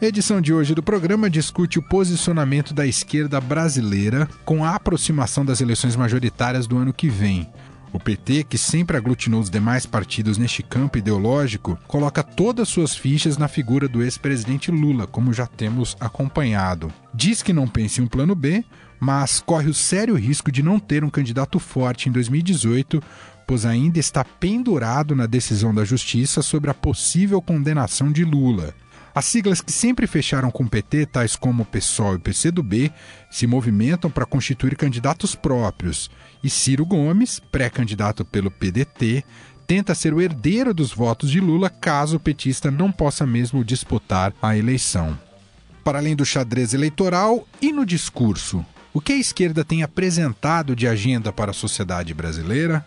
A edição de hoje do programa discute o posicionamento da esquerda brasileira com a aproximação das eleições majoritárias do ano que vem. O PT, que sempre aglutinou os demais partidos neste campo ideológico, coloca todas suas fichas na figura do ex-presidente Lula, como já temos acompanhado. Diz que não pensa em um plano B, mas corre o sério risco de não ter um candidato forte em 2018, pois ainda está pendurado na decisão da Justiça sobre a possível condenação de Lula. As siglas que sempre fecharam com o PT, tais como PSOL e PCdoB, se movimentam para constituir candidatos próprios. E Ciro Gomes, pré-candidato pelo PDT, tenta ser o herdeiro dos votos de Lula caso o petista não possa mesmo disputar a eleição. Para além do xadrez eleitoral e no discurso, o que a esquerda tem apresentado de agenda para a sociedade brasileira?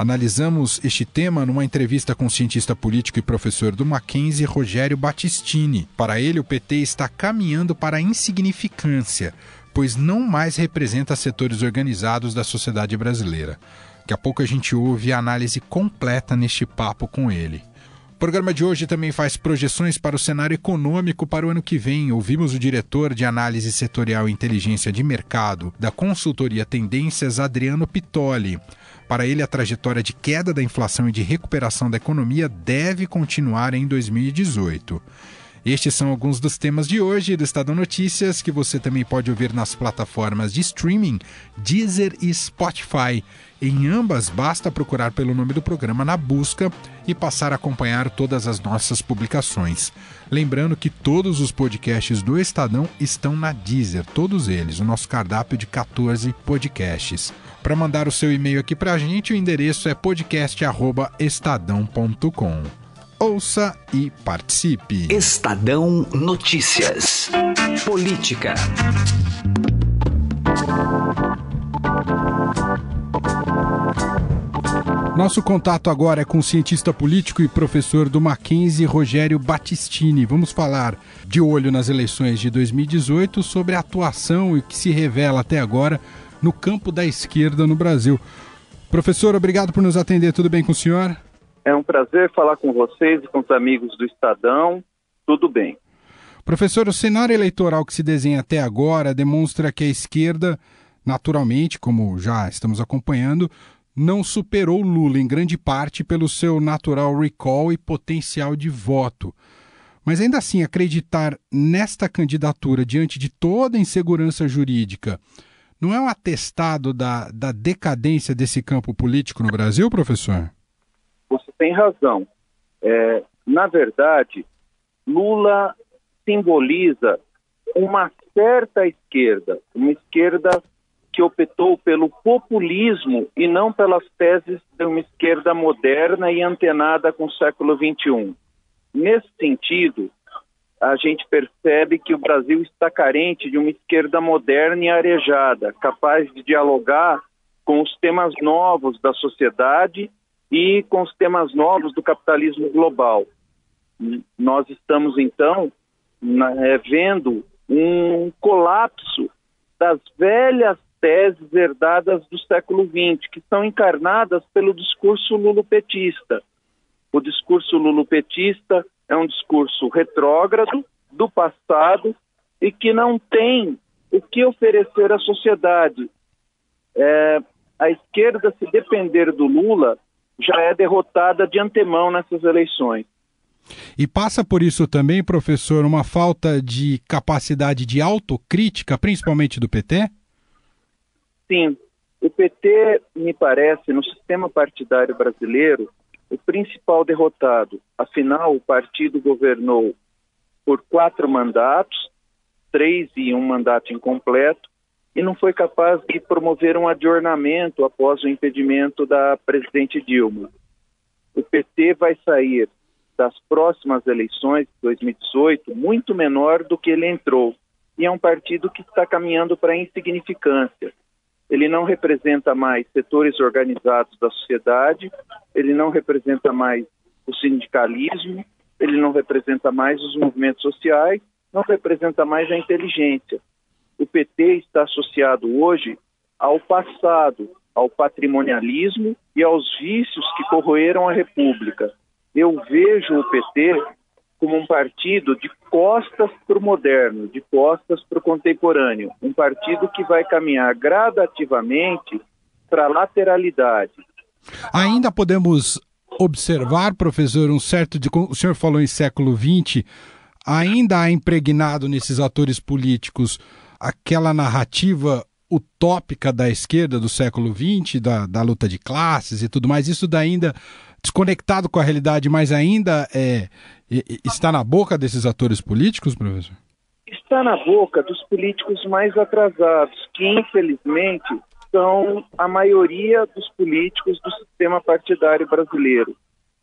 Analisamos este tema numa entrevista com o cientista político e professor do Mackenzie, Rogério Battistini. Para ele, o PT está caminhando para a insignificância, pois não mais representa setores organizados da sociedade brasileira. Daqui a pouco a gente ouve a análise completa neste papo com ele. O programa de hoje também faz projeções para o cenário econômico para o ano que vem. Ouvimos o diretor de análise setorial e inteligência de mercado da consultoria Tendências, Adriano Pitoli. Para ele, a trajetória de queda da inflação e de recuperação da economia deve continuar em 2018. Estes são alguns dos temas de hoje do Estado Notícias que você também pode ouvir nas plataformas de streaming Deezer e Spotify. Em ambas, basta procurar pelo nome do programa na busca e passar a acompanhar todas as nossas publicações. Lembrando que todos os podcasts do Estadão estão na Deezer, todos eles, o nosso cardápio de 14 podcasts. Para mandar o seu e-mail aqui para a gente, o endereço é podcast@estadão.com. Ouça e participe. Estadão Notícias. Política. Nosso contato agora é com o cientista político e professor do Mackenzie, Rogério Battistini. Vamos falar de olho nas eleições de 2018 sobre a atuação e o que se revela até agora no campo da esquerda no Brasil. Professor, obrigado por nos atender. Tudo bem com o senhor? É um prazer falar com vocês e com os amigos do Estadão. Tudo bem. Professor, o cenário eleitoral que se desenha até agora demonstra que a esquerda, naturalmente, como já estamos acompanhando, não superou Lula em grande parte pelo seu natural recall e potencial de voto. Mas ainda assim, acreditar nesta candidatura diante de toda a insegurança jurídica não é um atestado da, da decadência desse campo político no Brasil, professor? Você tem razão. É, na verdade, Lula simboliza uma certa esquerda, uma esquerda que optou pelo populismo e não pelas teses de uma esquerda moderna e antenada com o século XXI. Nesse sentido, a gente percebe que o Brasil está carente de uma esquerda moderna e arejada, capaz de dialogar com os temas novos da sociedade e com os temas novos do capitalismo global. Nós estamos, então, é, vendo um colapso das velhas teses herdadas do século XX, que são encarnadas pelo discurso lulopetista. O discurso lulopetista é um discurso retrógrado, do passado, e que não tem o que oferecer à sociedade. É, a esquerda, se depender do Lula, já é derrotada de antemão nessas eleições. E passa por isso também, professor, uma falta de capacidade de autocrítica, principalmente do PT? Sim. O PT, me parece, no sistema partidário brasileiro, o principal derrotado. Afinal, o partido governou por quatro mandatos, três e um mandato incompleto, e não foi capaz de promover um adornamento após o impedimento da presidente Dilma. O PT vai sair das próximas eleições de 2018 muito menor do que ele entrou. e é um partido que está caminhando para a insignificância. Ele não representa mais setores organizados da sociedade, ele não representa mais o sindicalismo, ele não representa mais os movimentos sociais, não representa mais a inteligência. O PT está associado hoje ao passado, ao patrimonialismo e aos vícios que corroeram a República. Eu vejo o PT como um partido de costas para o moderno, de costas para o contemporâneo, um partido que vai caminhar gradativamente para a lateralidade. Ainda podemos observar, professor, um certo de. O senhor falou em século XX, ainda há impregnado nesses atores políticos aquela narrativa utópica da esquerda do século XX, da, da luta de classes e tudo mais, isso ainda desconectado com a realidade, mas ainda é, está na boca desses atores políticos, professor? Está na boca dos políticos mais atrasados, que infelizmente são a maioria dos políticos do sistema partidário brasileiro.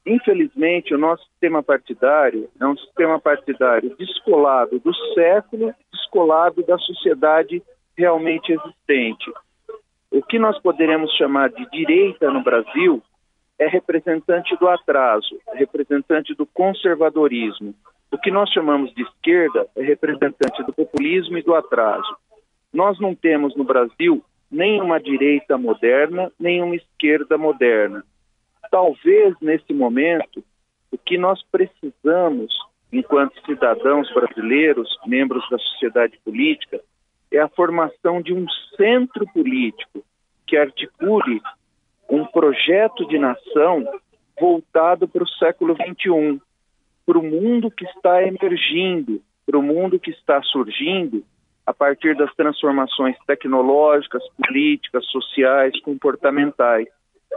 Infelizmente, o nosso sistema partidário é um sistema partidário descolado do século, descolado da sociedade realmente existente. O que nós poderemos chamar de direita no Brasil é representante do atraso, é representante do conservadorismo. O que nós chamamos de esquerda é representante do populismo e do atraso. Nós não temos no Brasil nem uma direita moderna, nem uma esquerda moderna. Talvez nesse momento o que nós precisamos, enquanto cidadãos brasileiros, membros da sociedade política, é a formação de um centro político que articule um projeto de nação voltado para o século XXI, para o mundo que está emergindo, para o mundo que está surgindo a partir das transformações tecnológicas, políticas, sociais, comportamentais.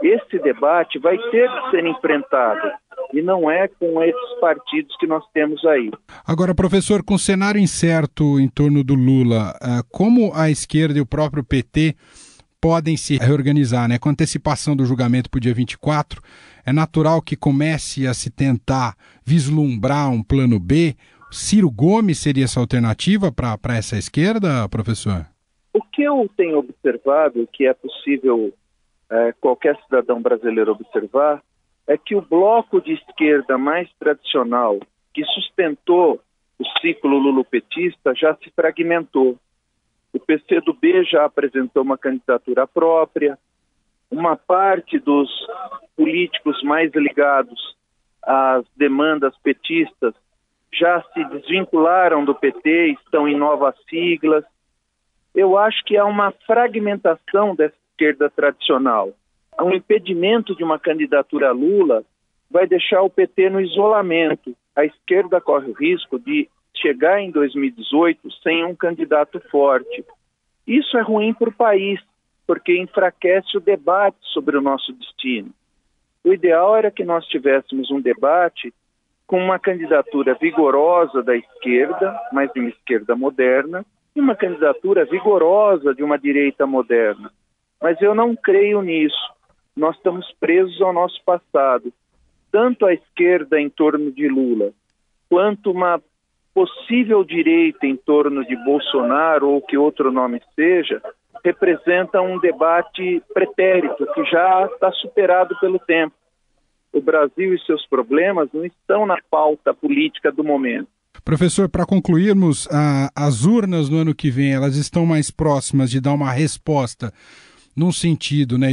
Esse debate vai ter que ser enfrentado e não é com esses partidos que nós temos aí. Agora, professor, com o cenário incerto em torno do Lula, eh, como a esquerda e o próprio PT podem se reorganizar, né? Com antecipação do julgamento para o dia 24, é natural que comece a se tentar vislumbrar um plano B. Ciro Gomes seria essa alternativa para essa esquerda, professor? O que eu tenho observado, que é possível é, qualquer cidadão brasileiro observar, é que o bloco de esquerda mais tradicional, que sustentou o ciclo lulopetista, já se fragmentou. O PCdoB já apresentou uma candidatura própria. Uma parte dos políticos mais ligados às demandas petistas já se desvincularam do PT, estão em novas siglas. Eu acho que há uma fragmentação dessa esquerda tradicional. Um impedimento de uma candidatura Lula vai deixar o PT no isolamento. A esquerda corre o risco de chegar em 2018 sem um candidato forte. Isso é ruim para o país, porque enfraquece o debate sobre o nosso destino. O ideal era que nós tivéssemos um debate com uma candidatura vigorosa da esquerda, mas de uma esquerda moderna, e uma candidatura vigorosa de uma direita moderna. Mas eu não creio nisso. Nós estamos presos ao nosso passado. Tanto a esquerda em torno de Lula, quanto uma possível direita em torno de Bolsonaro ou que outro nome seja, representa um debate pretérito que já está superado pelo tempo. O Brasil e seus problemas não estão na pauta política do momento. Professor, para concluirmos, a, as urnas no ano que vem elas estão mais próximas de dar uma resposta num sentido, né,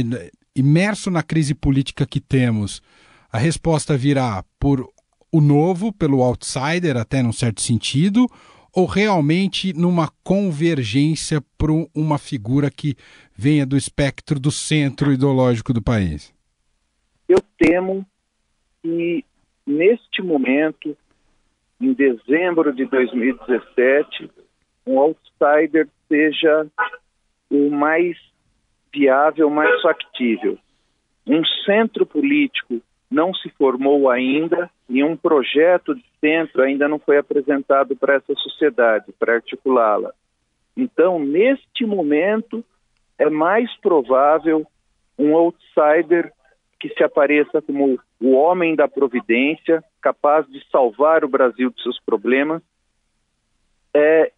imerso na crise política que temos. A resposta virá por o novo pelo outsider, até num certo sentido, ou realmente numa convergência para uma figura que venha do espectro do centro ideológico do país? Eu temo que, neste momento, em dezembro de 2017, um outsider seja o mais viável, mais factível. Um centro político não se formou ainda e um projeto de centro ainda não foi apresentado para essa sociedade, para articulá-la. Então, neste momento, é mais provável um outsider que se apareça como o homem da providência, capaz de salvar o Brasil de seus problemas, é,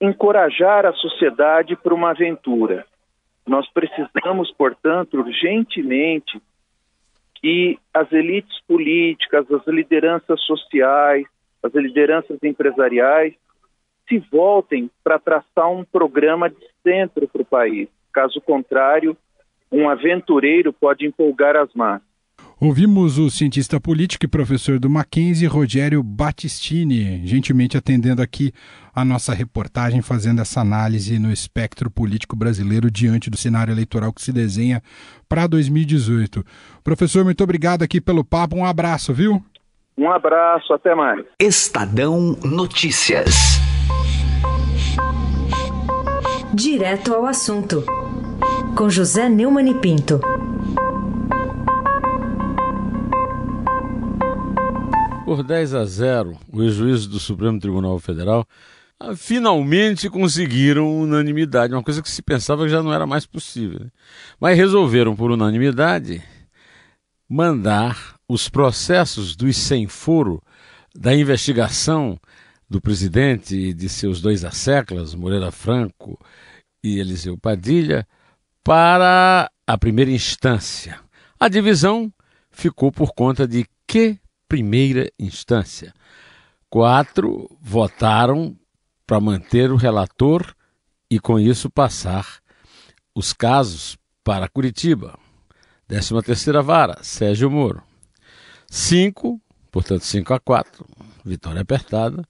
encorajar a sociedade para uma aventura. Nós precisamos, portanto, urgentemente que as elites políticas, as lideranças sociais, as lideranças empresariais se voltem para traçar um programa de centro para o país. Caso contrário, um aventureiro pode empolgar as massas. Ouvimos o cientista político e professor do Mackenzie, Rogério Battistini, gentilmente atendendo aqui a nossa reportagem, fazendo essa análise no espectro político brasileiro diante do cenário eleitoral que se desenha para 2018. Professor, muito obrigado aqui pelo papo, um abraço, viu? Um abraço, até mais. Estadão Notícias. Direto ao assunto, com José Neumann e Pinto. Por 10 a 0, os juízes do Supremo Tribunal Federal ah, finalmente conseguiram unanimidade, uma coisa que se pensava que já não era mais possível. Né? Mas resolveram, por unanimidade, mandar os processos dos sem foro da investigação do presidente e de seus dois asseclas, Moreira Franco e Eliseu Padilha, para a primeira instância. A divisão ficou por conta de que primeira instância. Quatro votaram para manter o relator e, com isso, passar os casos para Curitiba. 13 terceira vara, Sérgio Moro. Cinco, portanto, 5 a 4, vitória apertada,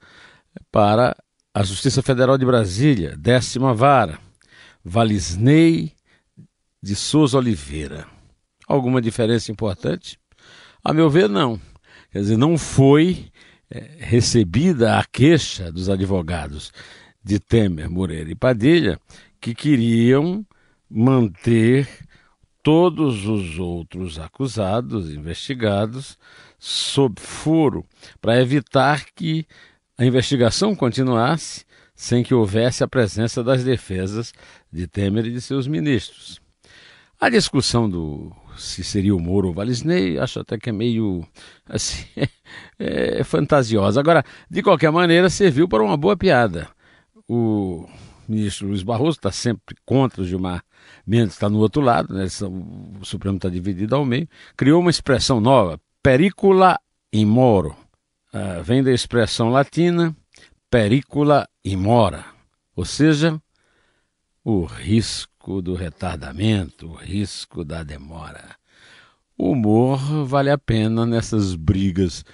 para a Justiça Federal de Brasília, décima vara, Valisney de Souza Oliveira. Alguma diferença importante? A meu ver, não. Quer dizer, não foi é, recebida a queixa dos advogados de Temer, Moreira e Padilha, que queriam manter todos os outros acusados, investigados, sob foro, para evitar que a investigação continuasse sem que houvesse a presença das defesas de Temer e de seus ministros. A discussão do se seria o Moro ou o Valisney, acho até que é meio assim, é, fantasiosa. Agora, de qualquer maneira, serviu para uma boa piada. O ministro Luiz Barroso está sempre contra o Gilmar Mendes, está no outro lado, né? o Supremo está dividido ao meio, criou uma expressão nova, pericula in moro. Uh, vem da expressão latina pericula in mora, ou seja, o risco do retardamento, o risco da demora. O humor vale a pena nessas brigas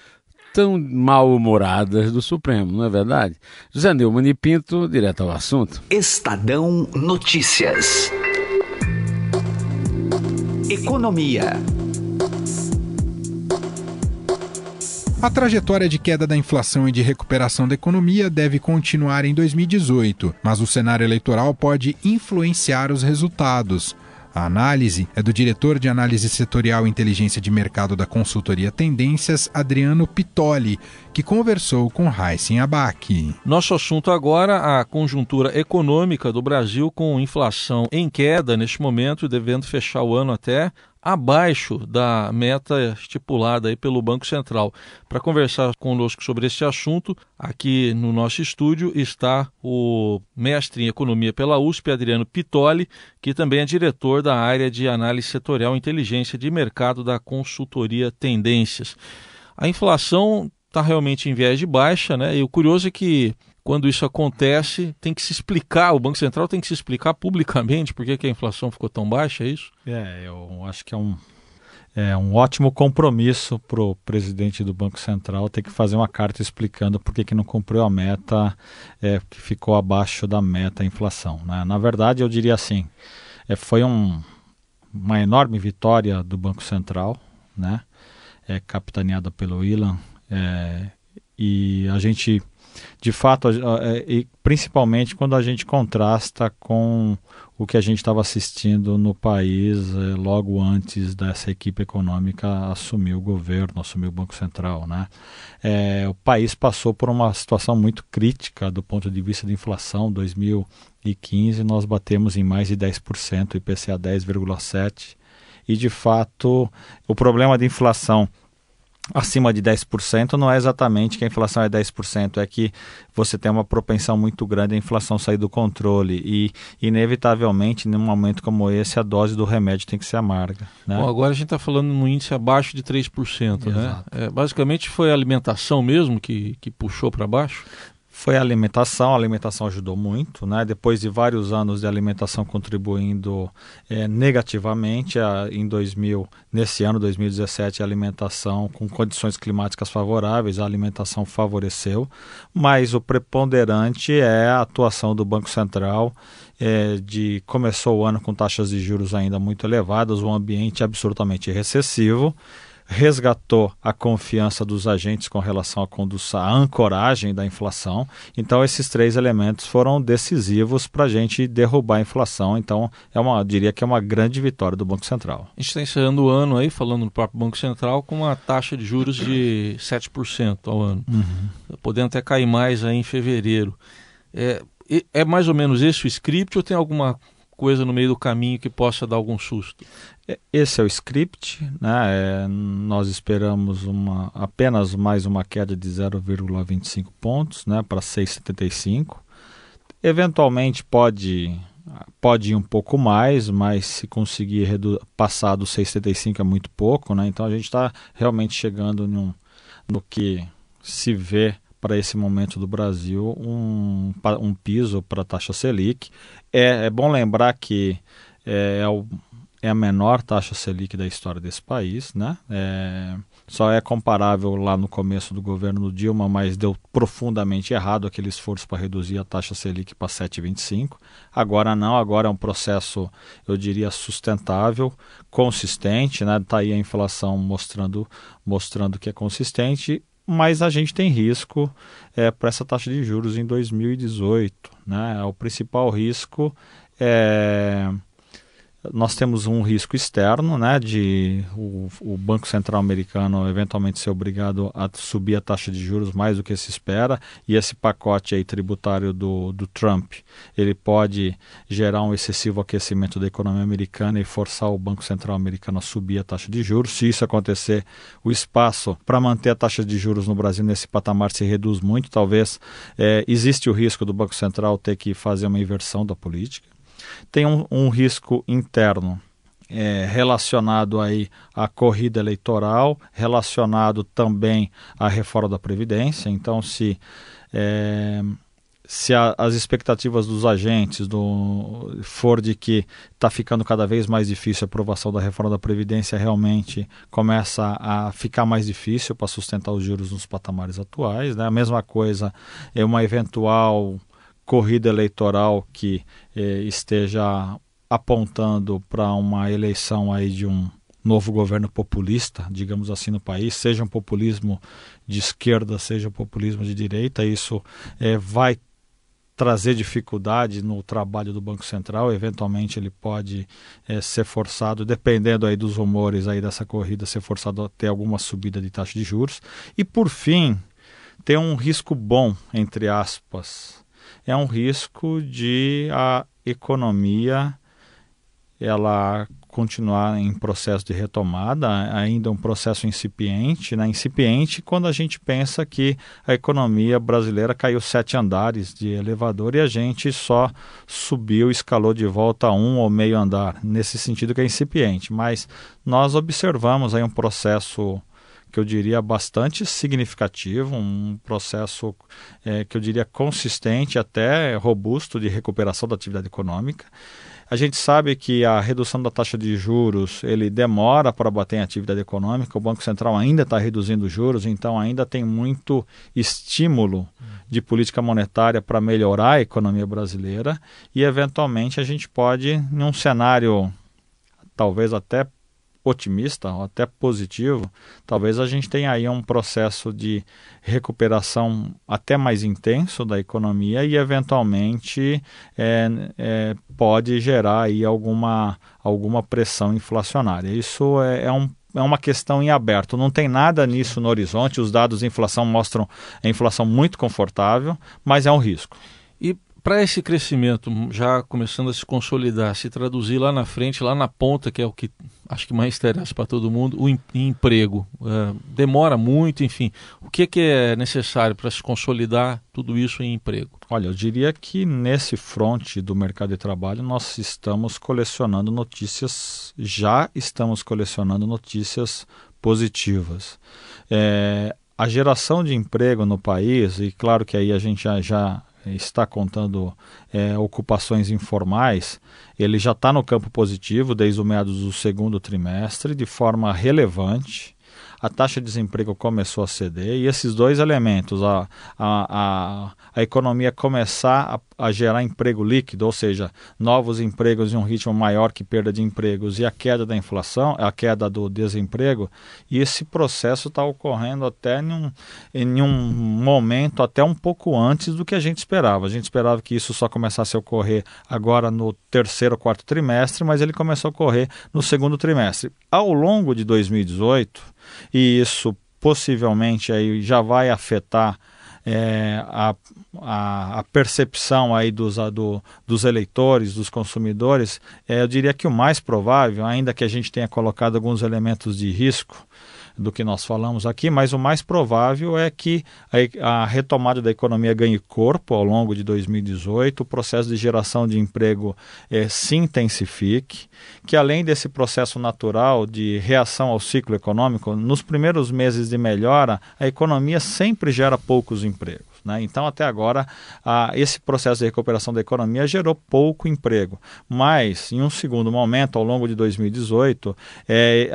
tão mal-humoradas do Supremo, não é verdade? José Neumann e Pinto, direto ao assunto. Estadão Notícias. Economia. A trajetória de queda da inflação e de recuperação da economia deve continuar em 2018, mas o cenário eleitoral pode influenciar os resultados. A análise é do diretor de análise setorial e inteligência de mercado da consultoria Tendências, Adriano Pitoli, que conversou com Heisen Abac. Nosso assunto agora, a conjuntura econômica do Brasil com inflação em queda neste momento, devendo fechar o ano até abaixo da meta estipulada aí pelo Banco Central. Para conversar conosco sobre este assunto, aqui no nosso estúdio está o mestre em economia pela USP, Adriano Pitoli, que também é diretor da área de análise setorial e inteligência de mercado da consultoria Tendências. A inflação está realmente em viés de baixa, né? E o curioso é que quando isso acontece, tem que se explicar, o Banco Central tem que se explicar publicamente por que, a inflação ficou tão baixa, é isso? É, eu acho que é um, é um ótimo compromisso para o presidente do Banco Central ter que fazer uma carta explicando por que, que não cumpriu a meta, é, que ficou abaixo da meta a inflação. Né? Na verdade, eu diria assim, é, foi um, uma enorme vitória do Banco Central, né? é, capitaneada pelo Ilan, é, e a gente de fato, é, e principalmente quando a gente contrasta com o que a gente estava assistindo no país é, logo antes dessa equipe econômica assumir o governo, assumir o Banco Central. Né? É, o país passou por uma situação muito crítica do ponto de vista de inflação. 2015 nós batemos em mais de 10%, IPCA 10,7%. E de fato, o problema de inflação acima de 10% não é exatamente que a inflação é 10%, é que você tem uma propensão muito grande a inflação sair do controle e, inevitavelmente, num momento como esse, a dose do remédio tem que ser amarga. Né? Bom, agora a gente está falando num índice abaixo de 3%, né? Exato. né? É, basicamente foi a alimentação mesmo que, que puxou para baixo? Foi a alimentação. A alimentação ajudou muito, né? Depois de vários anos de alimentação contribuindo é, negativamente, a, em 2000, nesse ano 2017, a alimentação com condições climáticas favoráveis, a alimentação favoreceu, mas o preponderante é a atuação do Banco Central. É, de começou o ano com taxas de juros ainda muito elevadas, um ambiente absolutamente recessivo resgatou a confiança dos agentes com relação à condução, à ancoragem da inflação. Então, esses três elementos foram decisivos para a gente derrubar a inflação. Então, é uma, diria que é uma grande vitória do Banco Central. A gente está encerrando o ano aí, falando no próprio Banco Central, com uma taxa de juros de 7% ao ano, uhum. podendo até cair mais aí em fevereiro. É, é mais ou menos esse o script ou tem alguma coisa no meio do caminho que possa dar algum susto? É, esse é o script, né? É, nós esperamos uma, apenas mais uma queda de 0,25 pontos, né, para 6,75. Eventualmente pode pode ir um pouco mais, mas se conseguir passar do 6,75 é muito pouco, né? Então a gente está realmente chegando num, no que se vê para esse momento do Brasil um, um piso para a taxa Selic. É, é bom lembrar que é, é, o, é, a menor taxa Selic da história desse país, né? É, só é comparável lá no começo do governo Dilma, mas deu profundamente errado aquele esforço para reduzir a taxa Selic para 7,25. Agora não, agora é um processo, eu diria, sustentável, consistente, né? Está aí a inflação mostrando, mostrando que é consistente mas a gente tem risco é, para essa taxa de juros em 2018. Né? O principal risco é nós temos um risco externo, né, de o, o, Banco Central americano eventualmente ser obrigado a subir a taxa de juros mais do que se espera, e esse pacote aí tributário do, do Trump, ele pode gerar um excessivo aquecimento da economia americana e forçar o Banco Central americano a subir a taxa de juros. Se isso acontecer, o espaço para manter a taxa de juros no Brasil nesse patamar se reduz muito, talvez é, existe o risco do Banco Central ter que fazer uma inversão da política tem um, um risco interno é, relacionado aí à corrida eleitoral, relacionado também à reforma da Previdência. Então, se, é, se a, as expectativas dos agentes do, for de que está ficando cada vez mais difícil a aprovação da reforma da Previdência, realmente começa a ficar mais difícil para sustentar os juros nos patamares atuais. Né? A mesma coisa é uma eventual corrida eleitoral que eh, esteja apontando para uma eleição aí de um novo governo populista, digamos assim, no país, seja um populismo de esquerda, seja um populismo de direita, isso eh, vai trazer dificuldade no trabalho do Banco Central, eventualmente ele pode eh, ser forçado, dependendo aí dos rumores aí dessa corrida, ser forçado a ter alguma subida de taxa de juros. E por fim, tem um risco bom, entre aspas, é um risco de a economia ela continuar em processo de retomada, ainda um processo incipiente, né? incipiente quando a gente pensa que a economia brasileira caiu sete andares de elevador e a gente só subiu, escalou de volta um ou meio andar, nesse sentido que é incipiente, mas nós observamos aí um processo que eu diria bastante significativo, um processo é, que eu diria consistente, até robusto de recuperação da atividade econômica. A gente sabe que a redução da taxa de juros ele demora para bater em atividade econômica. O Banco Central ainda está reduzindo juros, então ainda tem muito estímulo de política monetária para melhorar a economia brasileira e eventualmente a gente pode, num cenário talvez até otimista, ou até positivo, talvez a gente tenha aí um processo de recuperação até mais intenso da economia e eventualmente é, é, pode gerar aí alguma, alguma pressão inflacionária. Isso é, é um é uma questão em aberto. Não tem nada nisso no horizonte. Os dados de inflação mostram a inflação muito confortável, mas é um risco. E para esse crescimento já começando a se consolidar, se traduzir lá na frente, lá na ponta, que é o que acho que mais interessa para todo mundo, o emprego. É, demora muito, enfim. O que, que é necessário para se consolidar tudo isso em emprego? Olha, eu diria que nesse fronte do mercado de trabalho nós estamos colecionando notícias, já estamos colecionando notícias positivas. É, a geração de emprego no país, e claro que aí a gente já, já está contando é, ocupações informais, ele já está no campo positivo desde o meados do segundo trimestre, de forma relevante a taxa de desemprego começou a ceder e esses dois elementos, a, a, a, a economia começar a, a, gerar emprego líquido, ou seja, novos empregos em um ritmo maior que perda de empregos e a queda da inflação, a queda do desemprego, e esse processo está ocorrendo até em um, em um momento até um pouco antes do que a gente esperava. A gente esperava que isso só começasse a ocorrer agora no terceiro quarto trimestre, mas ele começou a ocorrer no segundo trimestre. Ao longo de 2018, e isso possivelmente aí já vai afetar é, a, a, a, percepção aí dos, a, do, dos eleitores, dos consumidores, é, eu diria que o mais provável, ainda que a gente tenha colocado alguns elementos de risco, do que nós falamos aqui, mas o mais provável é que a, a retomada da economia ganhe corpo ao longo de 2018, o processo de geração de emprego é, se intensifique, que além desse processo natural de reação ao ciclo econômico, nos primeiros meses de melhora, a economia sempre gera poucos empregos. Né? Então, até agora, ah, esse processo de recuperação da economia gerou pouco emprego. Mas, em um segundo momento, ao longo de 2018, é,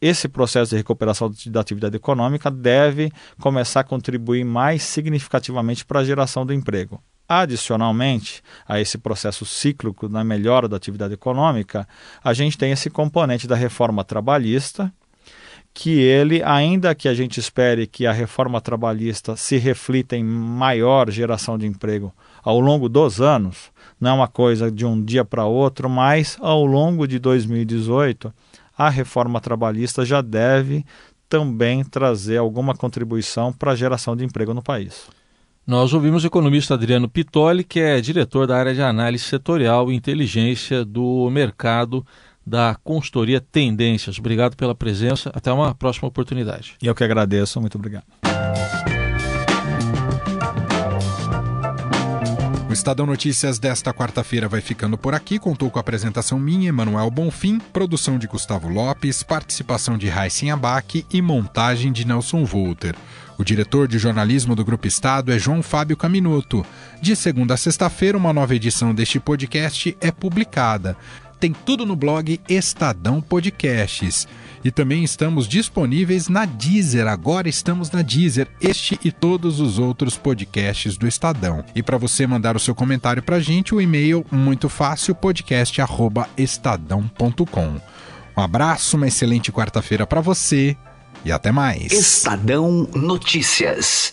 esse processo de recuperação da atividade econômica deve começar a contribuir mais significativamente para a geração do emprego. Adicionalmente a esse processo cíclico na melhora da atividade econômica, a gente tem esse componente da reforma trabalhista, que ele, ainda que a gente espere que a reforma trabalhista se reflita em maior geração de emprego ao longo dos anos, não é uma coisa de um dia para outro, mas ao longo de 2018, a reforma trabalhista já deve também trazer alguma contribuição para a geração de emprego no país. Nós ouvimos o economista Adriano Pitoli, que é diretor da área de análise setorial e inteligência do mercado da consultoria Tendências. Obrigado pela presença. Até uma próxima oportunidade. E eu que agradeço. Muito obrigado. O Estadão Notícias desta quarta-feira vai ficando por aqui. Contou com a apresentação minha, Emanuel Bonfim, produção de Gustavo Lopes, participação de Raíssen Abac e montagem de Nelson Volter. O diretor de jornalismo do Grupo Estado é João Fábio Caminuto. De segunda a sexta-feira, uma nova edição deste podcast é publicada tem tudo no blog Estadão Podcasts. E também estamos disponíveis na Deezer. Agora estamos na Deezer, este e todos os outros podcasts do Estadão. E para você mandar o seu comentário para a gente, o e-mail muito fácil podcast@estadão.com. Um abraço, uma excelente quarta-feira para você e até mais. Estadão Notícias.